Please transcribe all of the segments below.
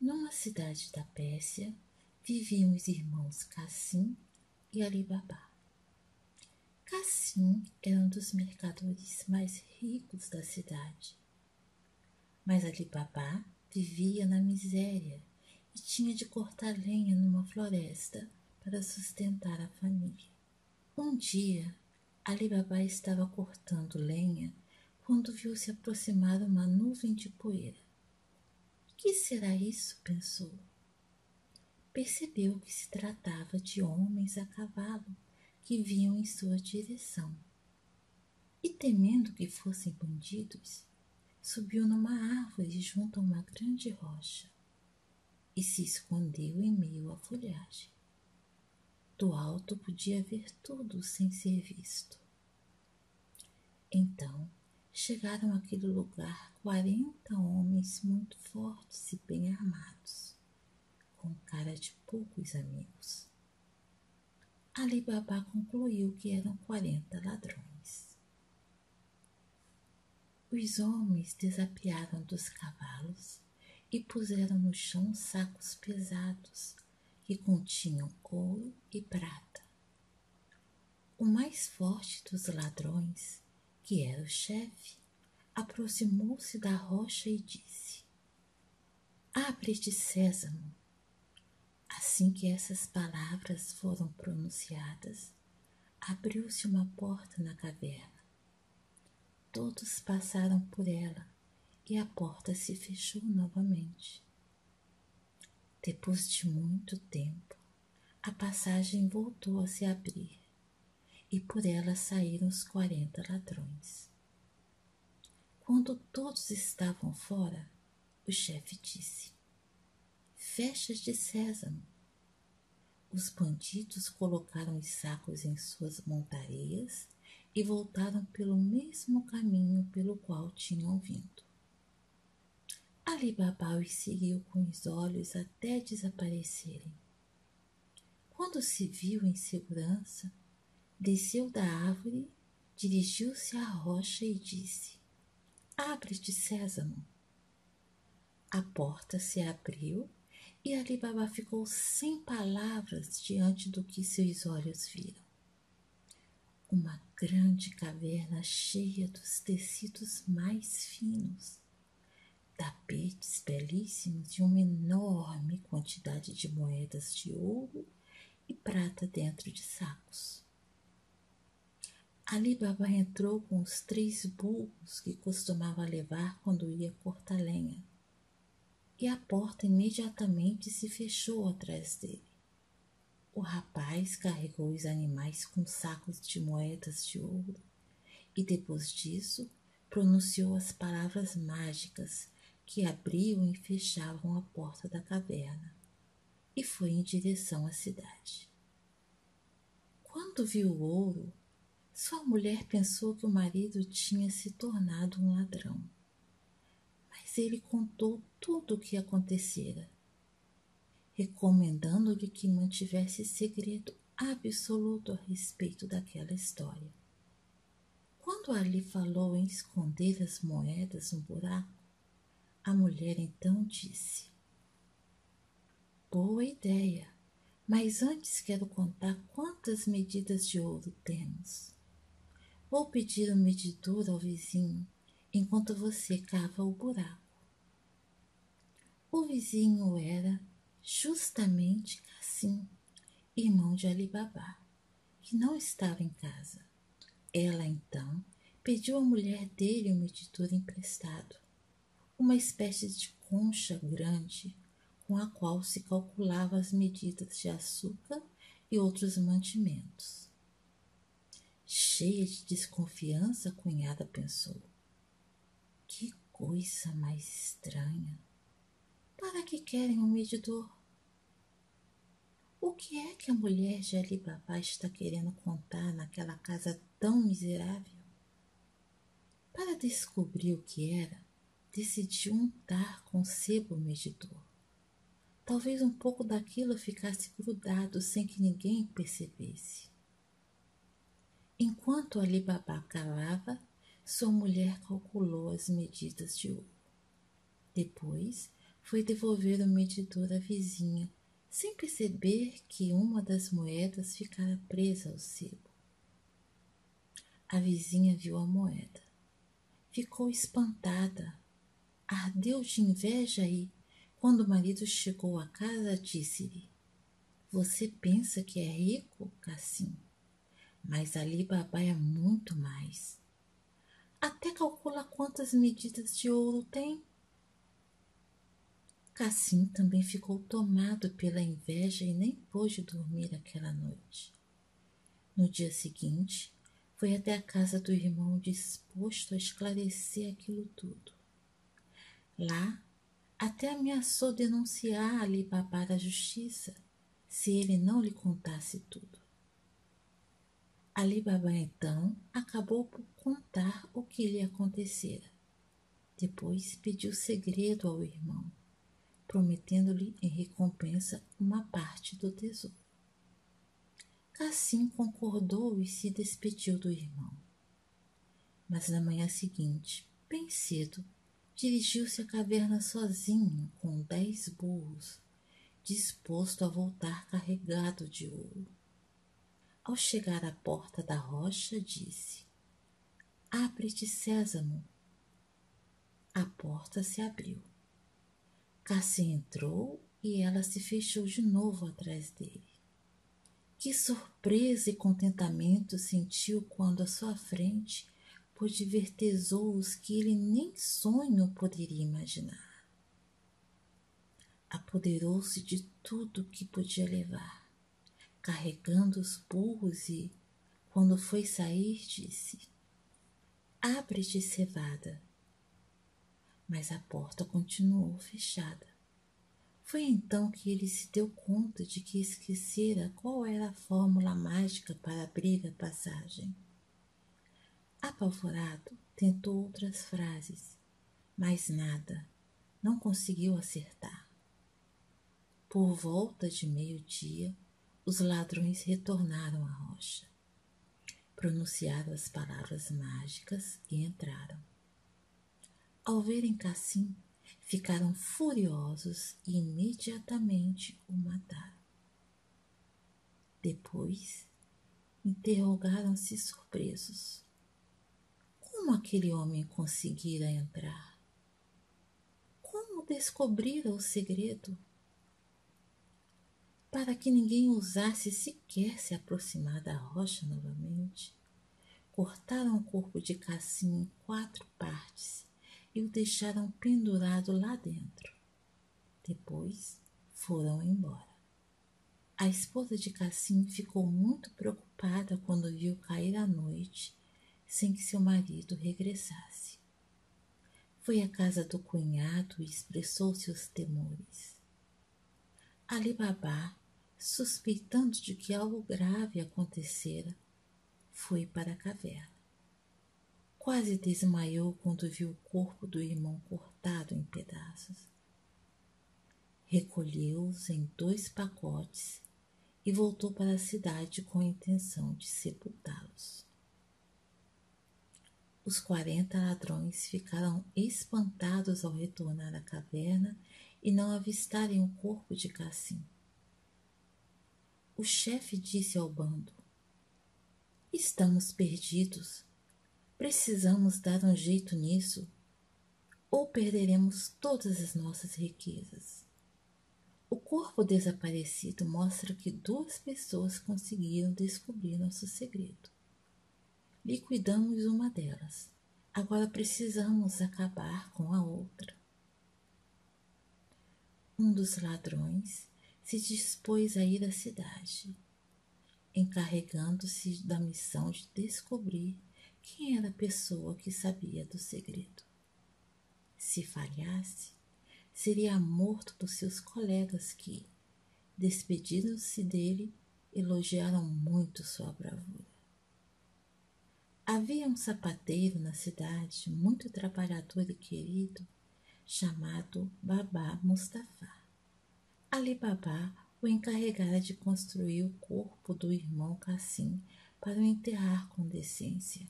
Numa cidade da Pérsia viviam os irmãos Cassim e Alibabá. Cassim era um dos mercadores mais ricos da cidade. Mas Alibabá vivia na miséria e tinha de cortar lenha numa floresta para sustentar a família. Um dia, Alibabá estava cortando lenha quando viu se aproximar uma nuvem de poeira. Que será isso? pensou. Percebeu que se tratava de homens a cavalo que vinham em sua direção. E temendo que fossem bandidos, subiu numa árvore junto a uma grande rocha e se escondeu em meio à folhagem. Do alto podia ver tudo sem ser visto. Então chegaram àquele lugar quarenta homens muito fortes e bem armados, com cara de poucos amigos. Ali Babá concluiu que eram quarenta ladrões. Os homens desapiaram dos cavalos e puseram no chão sacos pesados que continham ouro e prata. O mais forte dos ladrões que era o chefe, aproximou-se da rocha e disse: Abre-te, Sésamo. Assim que essas palavras foram pronunciadas, abriu-se uma porta na caverna. Todos passaram por ela e a porta se fechou novamente. Depois de muito tempo, a passagem voltou a se abrir e por ela saíram os quarenta ladrões. Quando todos estavam fora, o chefe disse: Fechas de sésamo. Os bandidos colocaram os sacos em suas montarias e voltaram pelo mesmo caminho pelo qual tinham vindo. Ali Baba os seguiu com os olhos até desaparecerem. Quando se viu em segurança, desceu da árvore, dirigiu-se à rocha e disse: Abre-te, Sésamo. A porta se abriu e Ali Baba ficou sem palavras diante do que seus olhos viram. Uma grande caverna cheia dos tecidos mais finos, tapetes belíssimos e uma enorme quantidade de moedas de ouro e prata dentro de sacos. Ali Baba entrou com os três burros que costumava levar quando ia cortar lenha, e a porta imediatamente se fechou atrás dele. O rapaz carregou os animais com sacos de moedas de ouro e depois disso pronunciou as palavras mágicas que abriam e fechavam a porta da caverna e foi em direção à cidade. Quando viu o ouro, sua mulher pensou que o marido tinha se tornado um ladrão. Mas ele contou tudo o que acontecera, recomendando-lhe que mantivesse segredo absoluto a respeito daquela história. Quando Ali falou em esconder as moedas no buraco, a mulher então disse: Boa ideia, mas antes quero contar quantas medidas de ouro temos. Vou pedir o medidor ao vizinho enquanto você cava o buraco. O vizinho era justamente assim, irmão de Alibabá, que não estava em casa. Ela então pediu à mulher dele o medidor emprestado, uma espécie de concha grande com a qual se calculava as medidas de açúcar e outros mantimentos. Cheia de desconfiança, a cunhada pensou: Que coisa mais estranha! Para que querem um medidor? O que é que a mulher de Alibaba está querendo contar naquela casa tão miserável? Para descobrir o que era, decidiu untar com sebo o medidor. Talvez um pouco daquilo ficasse grudado sem que ninguém percebesse. Enquanto Ali Baba calava, sua mulher calculou as medidas de ouro. Depois, foi devolver o medidor à vizinha, sem perceber que uma das moedas ficara presa ao sebo. A vizinha viu a moeda. Ficou espantada. Ardeu de inveja e, quando o marido chegou à casa, disse-lhe: Você pensa que é rico, Cassim? Mas Ali Baba é muito mais. Até calcula quantas medidas de ouro tem. Cassim também ficou tomado pela inveja e nem pôde dormir aquela noite. No dia seguinte, foi até a casa do irmão disposto a esclarecer aquilo tudo. Lá, até ameaçou denunciar Ali Baba à justiça se ele não lhe contasse tudo. Ali Baba então acabou por contar o que lhe acontecera. Depois pediu segredo ao irmão, prometendo-lhe em recompensa uma parte do tesouro. Cassim concordou e se despediu do irmão. Mas na manhã seguinte, bem cedo, dirigiu-se à caverna sozinho com dez burros, disposto a voltar carregado de ouro. Ao chegar à porta da rocha, disse: Abre-te, Sésamo. A porta se abriu. Cassim entrou e ela se fechou de novo atrás dele. Que surpresa e contentamento sentiu quando à sua frente pôde ver tesouros que ele nem sonho poderia imaginar. Apoderou-se de tudo que podia levar carregando os burros e, quando foi sair, disse: Abre-te, cevada. Mas a porta continuou fechada. Foi então que ele se deu conta de que esquecera qual era a fórmula mágica para abrir a passagem. Apavorado, tentou outras frases, mas nada, não conseguiu acertar. Por volta de meio-dia, os ladrões retornaram à rocha. Pronunciaram as palavras mágicas e entraram. Ao verem Cassim, ficaram furiosos e imediatamente o mataram. Depois, interrogaram-se surpresos. Como aquele homem conseguira entrar? Como descobrira o segredo? Para que ninguém ousasse sequer se aproximar da rocha novamente. Cortaram o corpo de Cassim em quatro partes e o deixaram pendurado lá dentro. Depois foram embora. A esposa de Cassim ficou muito preocupada quando viu cair a noite sem que seu marido regressasse. Foi à casa do cunhado e expressou seus temores. Ali Babá suspeitando de que algo grave acontecera, foi para a caverna. Quase desmaiou quando viu o corpo do irmão cortado em pedaços. Recolheu-os em dois pacotes e voltou para a cidade com a intenção de sepultá-los. Os quarenta ladrões ficaram espantados ao retornar à caverna e não avistarem o corpo de Cassim. O chefe disse ao bando: Estamos perdidos. Precisamos dar um jeito nisso, ou perderemos todas as nossas riquezas. O corpo desaparecido mostra que duas pessoas conseguiram descobrir nosso segredo. Liquidamos uma delas. Agora precisamos acabar com a outra. Um dos ladrões se dispôs a ir à cidade, encarregando-se da missão de descobrir quem era a pessoa que sabia do segredo. Se falhasse, seria morto por seus colegas que, despedindo-se dele, elogiaram muito sua bravura. Havia um sapateiro na cidade, muito trabalhador e querido, chamado Babá Mustafa. Ali Baba o encarregara de construir o corpo do irmão Cassim para o enterrar com decência.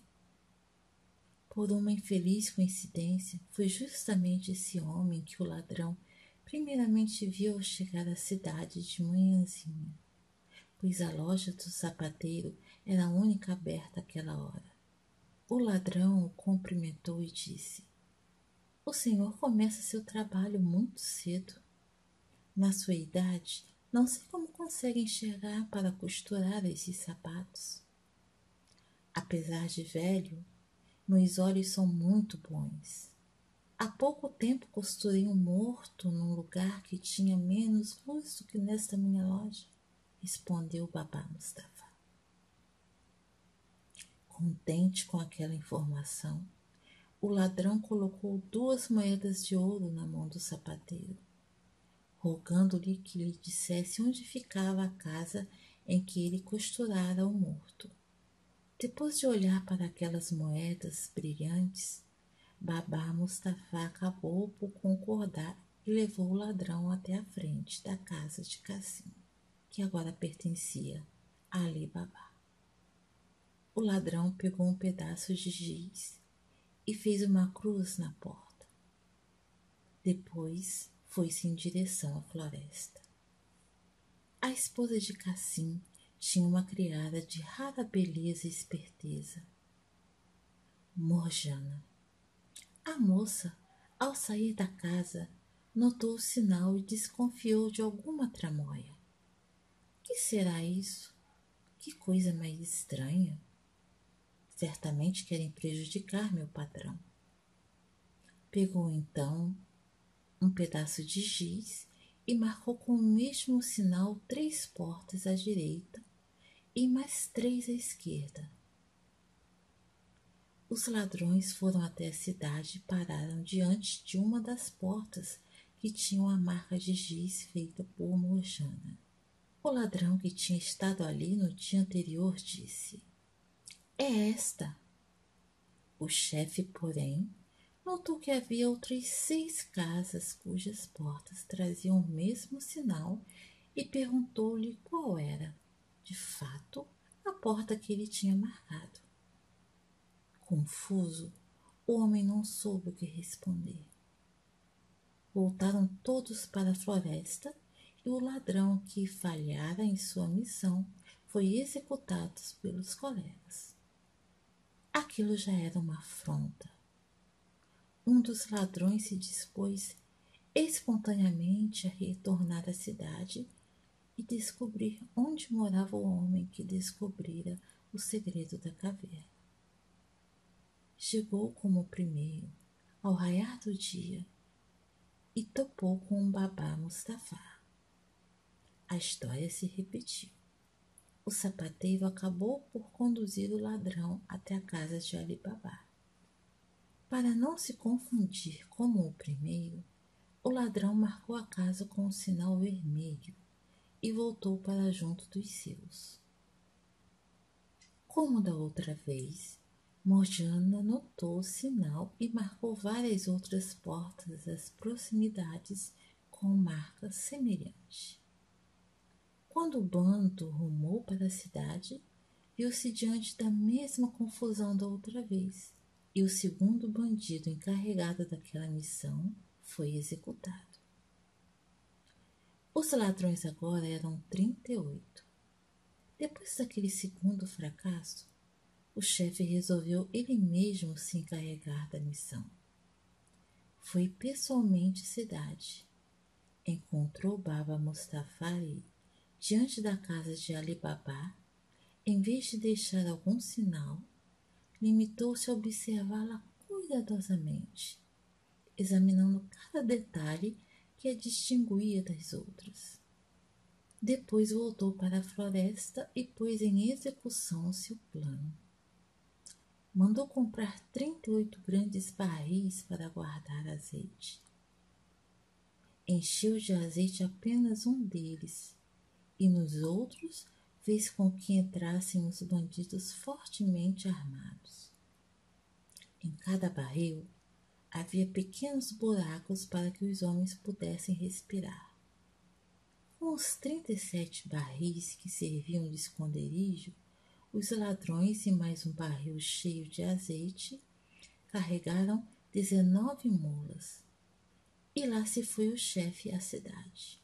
Por uma infeliz coincidência, foi justamente esse homem que o ladrão primeiramente viu chegar à cidade de manhãzinha, pois a loja do sapateiro era a única aberta àquela hora. O ladrão o cumprimentou e disse: O senhor começa seu trabalho muito cedo. Na sua idade, não sei como consegue enxergar para costurar esses sapatos. Apesar de velho, meus olhos são muito bons. Há pouco tempo costurei um morto num lugar que tinha menos luz do que nesta minha loja, respondeu o babá Mustafa. Contente com aquela informação, o ladrão colocou duas moedas de ouro na mão do sapateiro, rogando-lhe que lhe dissesse onde ficava a casa em que ele costurara o morto. Depois de olhar para aquelas moedas brilhantes, Babá Mustafa acabou por concordar e levou o ladrão até a frente da casa de Cassim, que agora pertencia a Ali Babá. O ladrão pegou um pedaço de giz e fez uma cruz na porta. Depois foi-se em direção à floresta. A esposa de Cassim tinha uma criada de rara beleza e esperteza. Morjana. A moça, ao sair da casa, notou o sinal e desconfiou de alguma tramóia. Que será isso? Que coisa mais estranha. Certamente querem prejudicar meu patrão. Pegou então um pedaço de giz e marcou com o mesmo sinal três portas à direita e mais três à esquerda. Os ladrões foram até a cidade e pararam diante de uma das portas que tinham a marca de giz feita por Morjana. O ladrão que tinha estado ali no dia anterior disse: É esta. O chefe, porém, notou que havia outras seis casas cujas portas traziam o mesmo sinal e perguntou-lhe qual era de fato, a porta que ele tinha marcado. Confuso, o homem não soube o que responder. Voltaram todos para a floresta e o ladrão que falhara em sua missão foi executado pelos colegas. Aquilo já era uma afronta. Um dos ladrões se dispôs espontaneamente a retornar à cidade e descobrir onde morava o homem que descobrira o segredo da caverna. Chegou como o primeiro, ao raiar do dia, e topou com um babá Mustafa. A história se repetiu. O sapateiro acabou por conduzir o ladrão até a casa de Ali Babá. Para não se confundir como o primeiro, o ladrão marcou a casa com um sinal vermelho e voltou para junto dos seus. Como da outra vez, Morjana notou o sinal e marcou várias outras portas às proximidades com marca semelhante. Quando o bando rumou para a cidade, viu-se diante da mesma confusão da outra vez, e o segundo bandido encarregado daquela missão foi executado. Os ladrões agora eram trinta e oito. Depois daquele segundo fracasso, o chefe resolveu ele mesmo se encarregar da missão. Foi pessoalmente à cidade. Encontrou Baba Mustafari diante da casa de Ali Baba. Em vez de deixar algum sinal, limitou-se a observá-la cuidadosamente, examinando cada detalhe que a distinguia das outras. Depois voltou para a floresta e pôs em execução seu plano. Mandou comprar trinta e oito grandes barris para guardar azeite. Encheu de azeite apenas um deles, e nos outros fez com que entrassem os bandidos fortemente armados. Em cada barril havia pequenos buracos para que os homens pudessem respirar. Com os trinta e sete barris que serviam de esconderijo, os ladrões e mais um barril cheio de azeite carregaram dezenove mulas e lá se foi o chefe à cidade.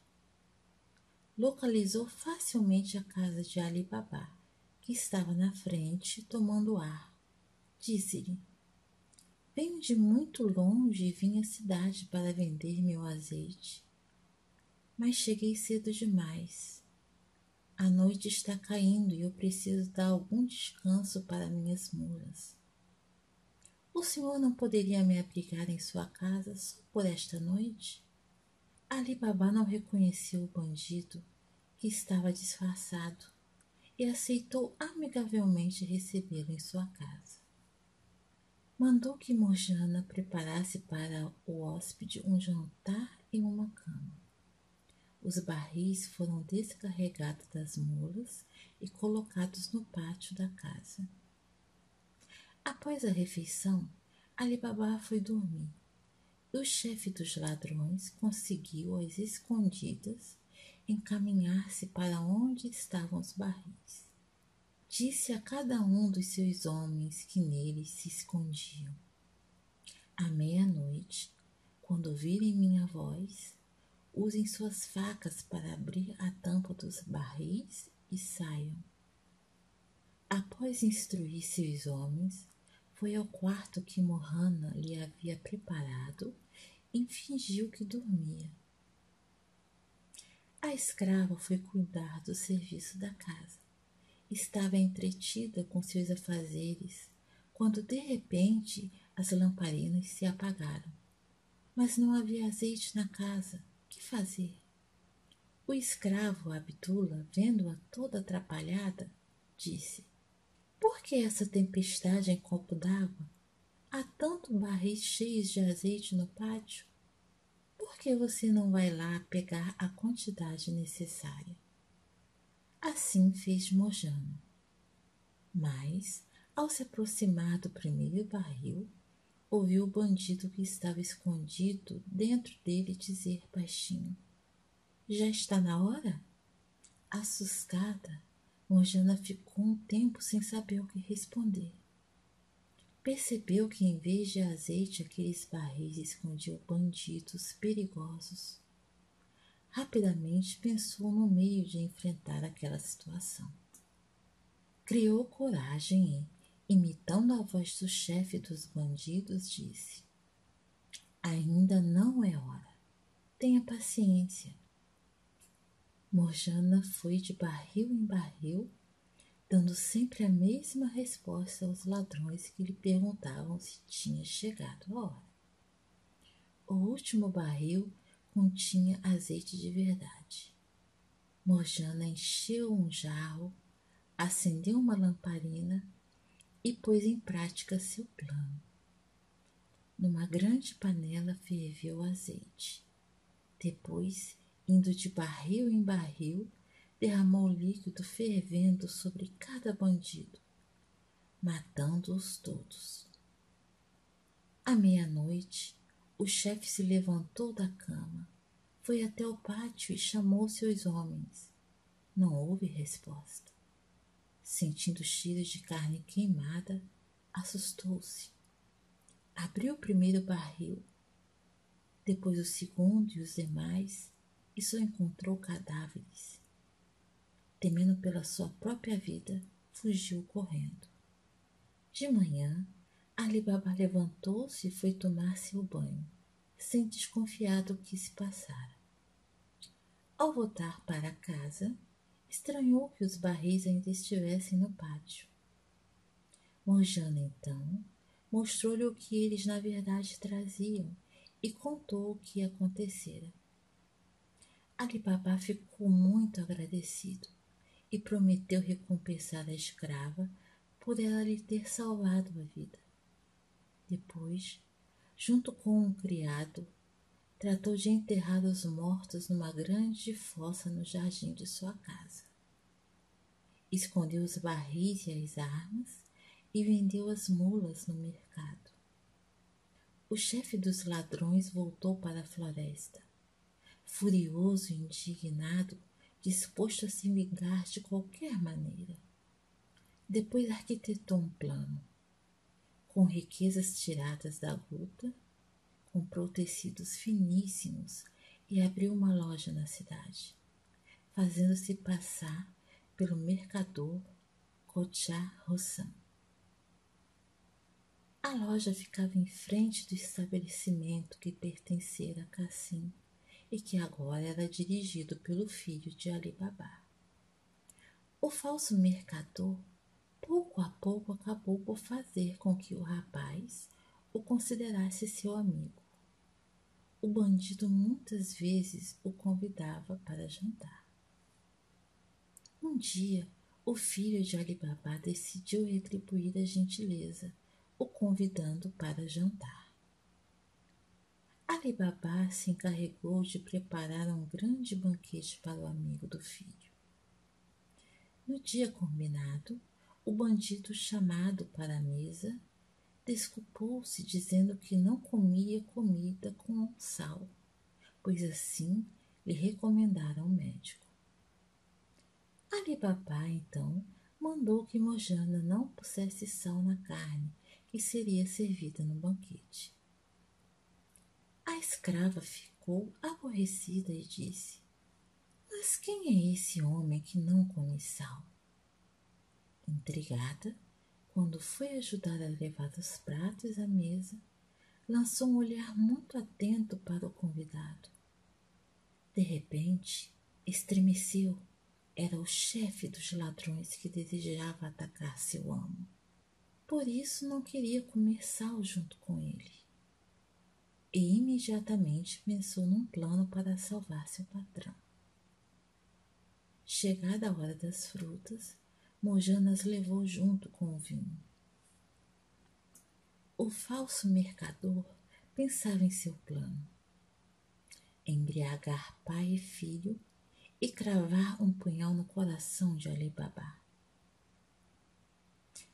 Localizou facilmente a casa de Ali Baba, que estava na frente tomando ar. Disse-lhe: Venho de muito longe e vim à cidade para vender meu azeite. Mas cheguei cedo demais. A noite está caindo e eu preciso dar algum descanso para minhas mulas. O senhor não poderia me abrigar em sua casa só por esta noite? Ali Baba não reconheceu o bandido, que estava disfarçado, e aceitou amigavelmente recebê-lo em sua casa. Mandou que Morjana preparasse para o hóspede um jantar e uma cama. Os barris foram descarregados das mulas e colocados no pátio da casa. Após a refeição, Alibaba foi dormir. O chefe dos ladrões conseguiu, às escondidas, encaminhar-se para onde estavam os barris. Disse a cada um dos seus homens que neles se escondiam: À meia-noite, quando ouvirem minha voz, usem suas facas para abrir a tampa dos barris e saiam. Após instruir seus homens, foi ao quarto que Mohana lhe havia preparado e fingiu que dormia. A escrava foi cuidar do serviço da casa. Estava entretida com seus afazeres quando de repente as lamparinas se apagaram. Mas não havia azeite na casa. Que fazer? O escravo Abdullah, vendo-a toda atrapalhada, disse: por que essa tempestade em copo d'água? Há tanto barris cheios de azeite no pátio. Por que você não vai lá pegar a quantidade necessária? Assim fez Mojano. Mas, ao se aproximar do primeiro barril, ouviu o bandido que estava escondido dentro dele dizer baixinho: Já está na hora? Assustada, Morjana ficou um tempo sem saber o que responder. Percebeu que em vez de azeite aqueles barris escondiam bandidos perigosos. Rapidamente pensou no meio de enfrentar aquela situação. Criou coragem e, imitando a voz do chefe dos bandidos, disse: Ainda não é hora. Tenha paciência. Morjana foi de barril em barril, dando sempre a mesma resposta aos ladrões que lhe perguntavam se tinha chegado a hora. O último barril continha azeite de verdade. Morjana encheu um jarro, acendeu uma lamparina e pôs em prática seu plano. Numa grande panela ferveu o azeite. Depois indo de barril em barril, derramou líquido fervendo sobre cada bandido, matando-os todos. À meia-noite, o chefe se levantou da cama, foi até o pátio e chamou seus homens. Não houve resposta. Sentindo cheiros de carne queimada, assustou-se. Abriu o primeiro barril, depois o segundo e os demais, e só encontrou cadáveres. Temendo pela sua própria vida, fugiu correndo. De manhã, Ali Baba levantou-se e foi tomar seu banho, sem desconfiar do que se passara. Ao voltar para casa, estranhou que os barris ainda estivessem no pátio. Morjana, então, mostrou-lhe o que eles na verdade traziam e contou o que acontecera. Alibaba ficou muito agradecido e prometeu recompensar a escrava por ela lhe ter salvado a vida. Depois, junto com um criado, tratou de enterrar os mortos numa grande fossa no jardim de sua casa. Escondeu os barris e as armas e vendeu as mulas no mercado. O chefe dos ladrões voltou para a floresta furioso e indignado, disposto a se vingar de qualquer maneira. Depois arquitetou um plano, com riquezas tiradas da luta, comprou tecidos finíssimos e abriu uma loja na cidade, fazendo-se passar pelo mercador Kocha Rosan. A loja ficava em frente do estabelecimento que pertencera a Cassim e que agora era dirigido pelo filho de Ali Baba. O falso mercador, pouco a pouco, acabou por fazer com que o rapaz o considerasse seu amigo. O bandido muitas vezes o convidava para jantar. Um dia, o filho de Ali Baba decidiu retribuir a gentileza o convidando para jantar. Ali Baba se encarregou de preparar um grande banquete para o amigo do filho. No dia combinado, o bandido chamado para a mesa desculpou-se dizendo que não comia comida com sal, pois assim lhe recomendaram o médico. Ali Baba então mandou que Mojana não pusesse sal na carne e seria servida no banquete. A escrava ficou aborrecida e disse: Mas quem é esse homem que não come sal? Intrigada, quando foi ajudar a levar os pratos à mesa, lançou um olhar muito atento para o convidado. De repente, estremeceu. Era o chefe dos ladrões que desejava atacar seu amo. Por isso não queria comer sal junto com ele. E imediatamente pensou num plano para salvar seu patrão. Chegada a hora das frutas, Mojanas levou junto com o vinho. O falso mercador pensava em seu plano: embriagar pai e filho e cravar um punhal no coração de Ali Baba.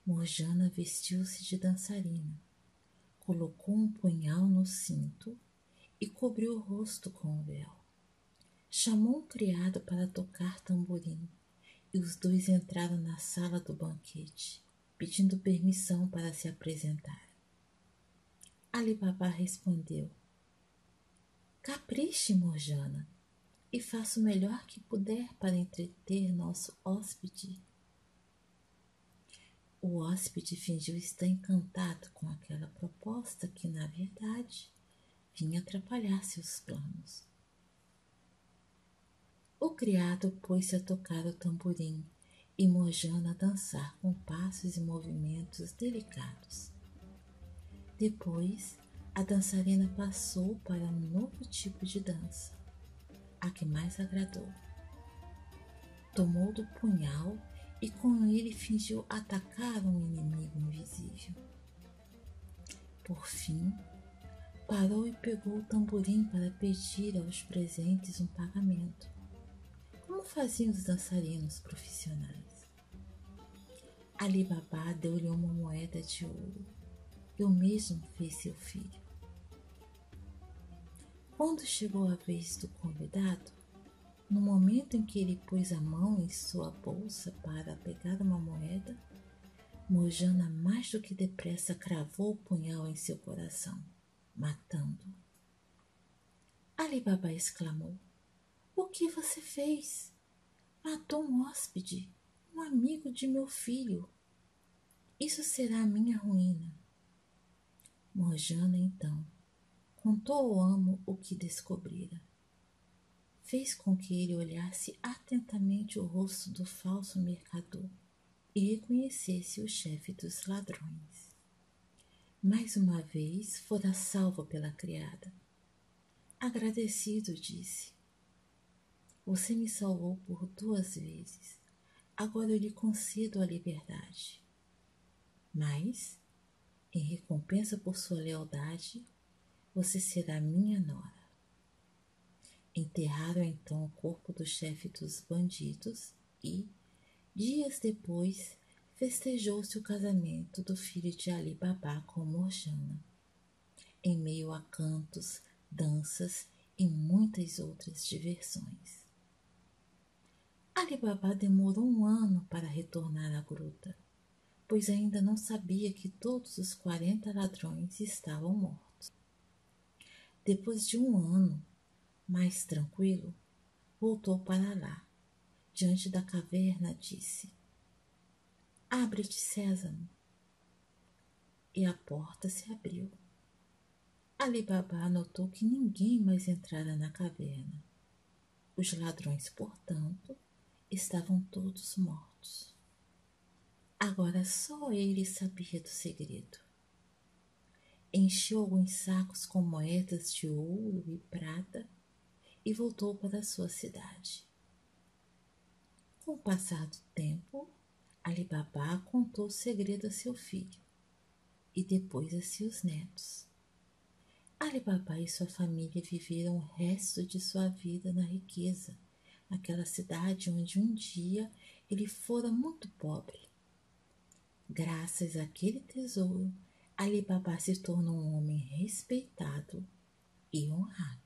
Morjana vestiu-se de dançarina, colocou um punhal no cinto e cobriu o rosto com o véu. Chamou um criado para tocar tamborim e os dois entraram na sala do banquete, pedindo permissão para se apresentar. Ali Baba respondeu: Capriche, Morjana, e faça o melhor que puder para entreter nosso hóspede o hóspede fingiu estar encantado com aquela proposta que, na verdade, vinha atrapalhar seus planos. O criado pôs-se a tocar o tamborim e Mojana a dançar com passos e movimentos delicados. Depois, a dançarina passou para um novo tipo de dança, a que mais agradou. Tomou do punhal e com ele fingiu atacar um inimigo invisível. Por fim, parou e pegou o tamborim para pedir aos presentes um pagamento, como faziam os dançarinos profissionais. Ali Baba deu-lhe uma moeda de ouro e o mesmo fez seu filho. Quando chegou a vez do convidado, no momento em que ele pôs a mão em sua bolsa para pegar uma moeda, Mojana mais do que depressa cravou o punhal em seu coração, matando-o. Ali Baba exclamou: O que você fez? Matou um hóspede, um amigo de meu filho. Isso será a minha ruína. Mojana então contou ao amo o que descobrira fez com que ele olhasse atentamente o rosto do falso mercador e reconhecesse o chefe dos ladrões. Mais uma vez fora salvo pela criada. Agradecido, disse: Você me salvou por duas vezes. Agora eu lhe concedo a liberdade. Mas, em recompensa por sua lealdade, você será minha nora. Enterraram então o corpo do chefe dos bandidos e, dias depois, festejou-se o casamento do filho de Ali Baba com Morjana, em meio a cantos, danças e muitas outras diversões. Ali Baba demorou um ano para retornar à gruta, pois ainda não sabia que todos os quarenta ladrões estavam mortos. depois de um ano mais tranquilo, voltou para lá. Diante da caverna, disse: Abre-te, Sésamo. E a porta se abriu. Ali Baba notou que ninguém mais entrara na caverna. Os ladrões, portanto, estavam todos mortos. Agora só ele sabia do segredo. Encheu alguns sacos com moedas de ouro e prata e voltou para sua cidade. Com o passar do tempo, Alibaba contou o segredo a seu filho e depois a seus netos. Alibaba e sua família viveram o resto de sua vida na riqueza, naquela cidade onde um dia ele fora muito pobre. Graças àquele tesouro, Alibaba se tornou um homem respeitado e honrado.